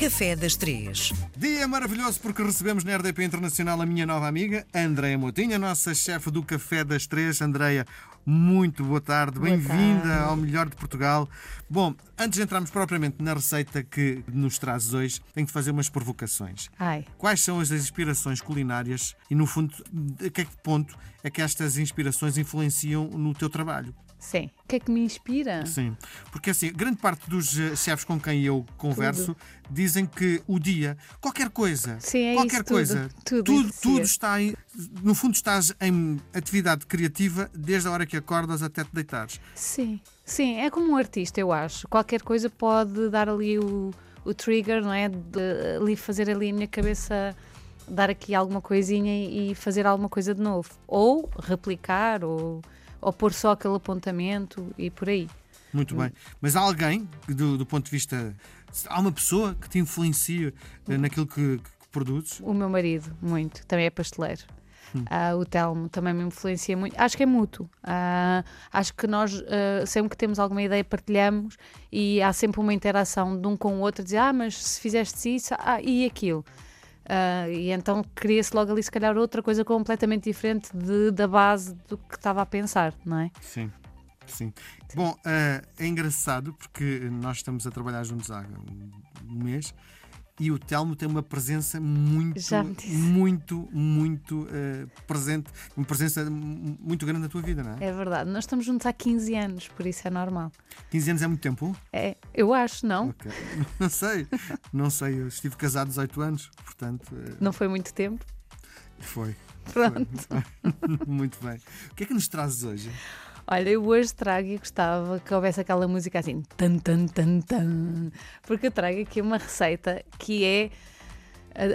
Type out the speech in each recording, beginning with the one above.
Café das Três. Dia maravilhoso porque recebemos na RDP Internacional a minha nova amiga, Andreia Motinha, nossa chefe do Café das Três. Andreia, muito boa tarde, bem-vinda ao melhor de Portugal. Bom, antes de entrarmos propriamente na receita que nos trazes hoje, tenho de fazer umas provocações. Ai. Quais são as inspirações culinárias e, no fundo, a que ponto é que estas inspirações influenciam no teu trabalho? Sim. O que é que me inspira? Sim, porque assim, grande parte dos eh, chefes com quem eu converso dizem que o dia, qualquer coisa, Sim, é qualquer isso, tudo, coisa, tudo tudo, influencia. tudo está aí, no fundo estás em atividade criativa desde a hora que acordas até te deitares. Sim. Sim, é como um artista, eu acho. Qualquer coisa pode dar ali o, o trigger, não é? De ali fazer ali a minha cabeça dar aqui alguma coisinha e fazer alguma coisa de novo. Ou replicar, ou, ou pôr só aquele apontamento e por aí. Muito bem. Mas há alguém, do, do ponto de vista. Há uma pessoa que te influencia eh, naquilo que, que produzes? O meu marido, muito, também é pasteleiro. Ah, o Telmo também me influencia muito. Acho que é mútuo. Ah, acho que nós, ah, sempre que temos alguma ideia, partilhamos e há sempre uma interação de um com o outro, dizer, ah, mas se fizeste isso, ah, e aquilo. Ah, e então cria-se logo ali, se calhar, outra coisa completamente diferente de- da base do que estava a pensar, não é? Sim. Sim. Bom, eh, é engraçado porque nós estamos a trabalhar juntos há um mês e o Telmo tem uma presença muito, muito, muito eh, presente, uma presença muito grande na tua vida, não é? É verdade. Nós estamos juntos há 15 anos, por isso é normal. 15 anos é muito tempo? É, eu acho, não? Ok. Não sei, não sei. Eu estive casado 18 anos, portanto, eh, Não foi muito tempo. foi. Pronto. Muito bem. O que é que nos trazes hoje? Olha, eu hoje trago e gostava que houvesse aquela música assim, tan, tan, tan, tan, porque eu trago aqui uma receita que é.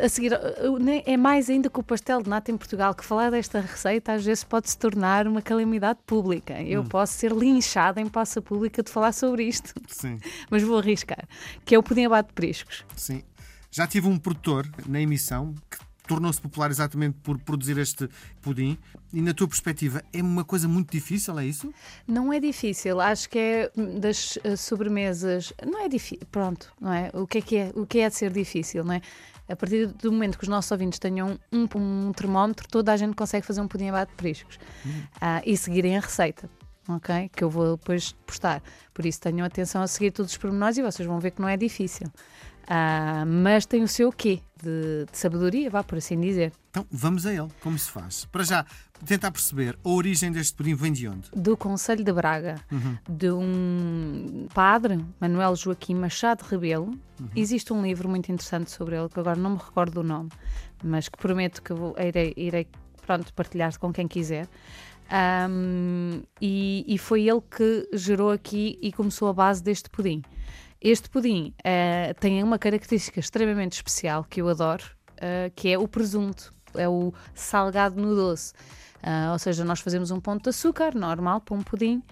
A seguir, nem- é mais ainda que o pastel de nata em Portugal, que falar desta receita às vezes pode se tornar uma calamidade pública. Eu posso ser linchada em praça pública de falar sobre isto, Sim, mas vou arriscar. Que é o pudim abate de periscos. sim. Já tive um produtor na emissão que tornou-se popular exatamente por produzir este pudim. E na tua perspectiva, é uma coisa muito difícil, é isso? Não é difícil, acho que é das eh, sobremesas. Não é difícil, pronto, não é? O que é que é, o que é de ser difícil, não é? A partir do momento que os nossos ouvintes tenham um, um termómetro, toda a gente consegue fazer um pudim abate de periscos Ah, e seguirem a receita. Ok? Que eu vou depois postar. Por isso tenham atenção a seguir todos os pormenores e vocês vão ver que não é difícil. Ah, mas tem o seu quê de, de sabedoria, vá por assim dizer. Então, vamos a ele. Como se faz? Para já, tentar perceber a origem deste pudim vem de onde? do Conselho de Braga, de um padre, Manuel Joaquim Machado Rebelo. Existe um livro muito interessante sobre ele, que agora não me recordo do nome, mas que prometo que vou, irei, irei pronto, partilhar com quem quiser. Ahm, e, e foi ele que gerou aqui e começou a base deste pudim. Este pudim eh, tem uma característica extremamente especial que eu adoro, eh, que é o presunto. É o salgado no doce. Ah, ou seja, nós fazemos um ponto de açúcar normal para um pudim.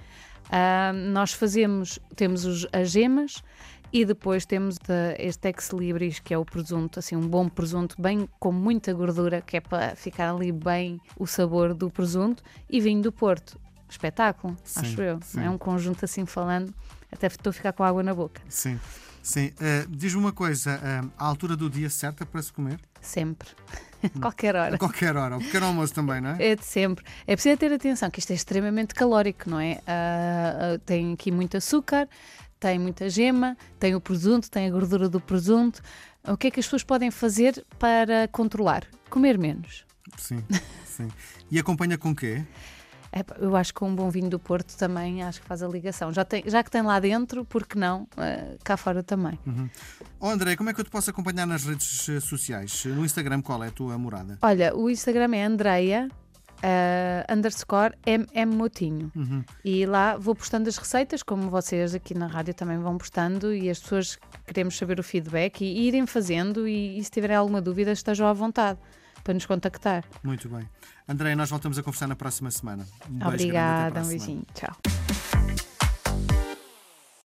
Nós fazemos, temos os- as gemas e depois temos este ex libris, que é o presunto, assim, um bom presunto, bem com muita gordura, que é para ficar ali bem o sabor do presunto, e vinho do Porto. Espetáculo, Sim, acho eu. sim. É um conjunto assim falando, até estou a ficar com água na boca. Sim. Sim. Eh, Diz-me uma coisa, eh, a altura do dia certa para se comer? Sempre. Qualquer hora. A qualquer hora. O pequeno almoço também, não é? É de sempre. É preciso ter atenção que isto é extremamente calórico, não é? Ah, tem aqui muito açúcar, tem muita gema, tem o presunto, tem a gordura do presunto. O que é que as pessoas podem fazer para controlar? Comer menos. Sim. Sim. E acompanha com quê? Epá, eu acho que um bom vinho do Porto também acho que faz a ligação. Já, tem, já que tem lá dentro, por que não? Ah, cá fora também. Oh, André, como é que eu te posso acompanhar nas redes eh, sociais? No Instagram, qual é a tua morada? Olha, o Instagram é Andreia ah, underscore MM Motinho. Uhum. E lá vou postando as receitas, como vocês aqui na rádio também vão postando, e as pessoas queremos saber o feedback e irem fazendo. E, e se tiverem alguma dúvida, estejam à vontade para nos contactar. Muito bem. André, nós voltamos a conversar na próxima semana. Um Obrigada, um beijinho. Tchau.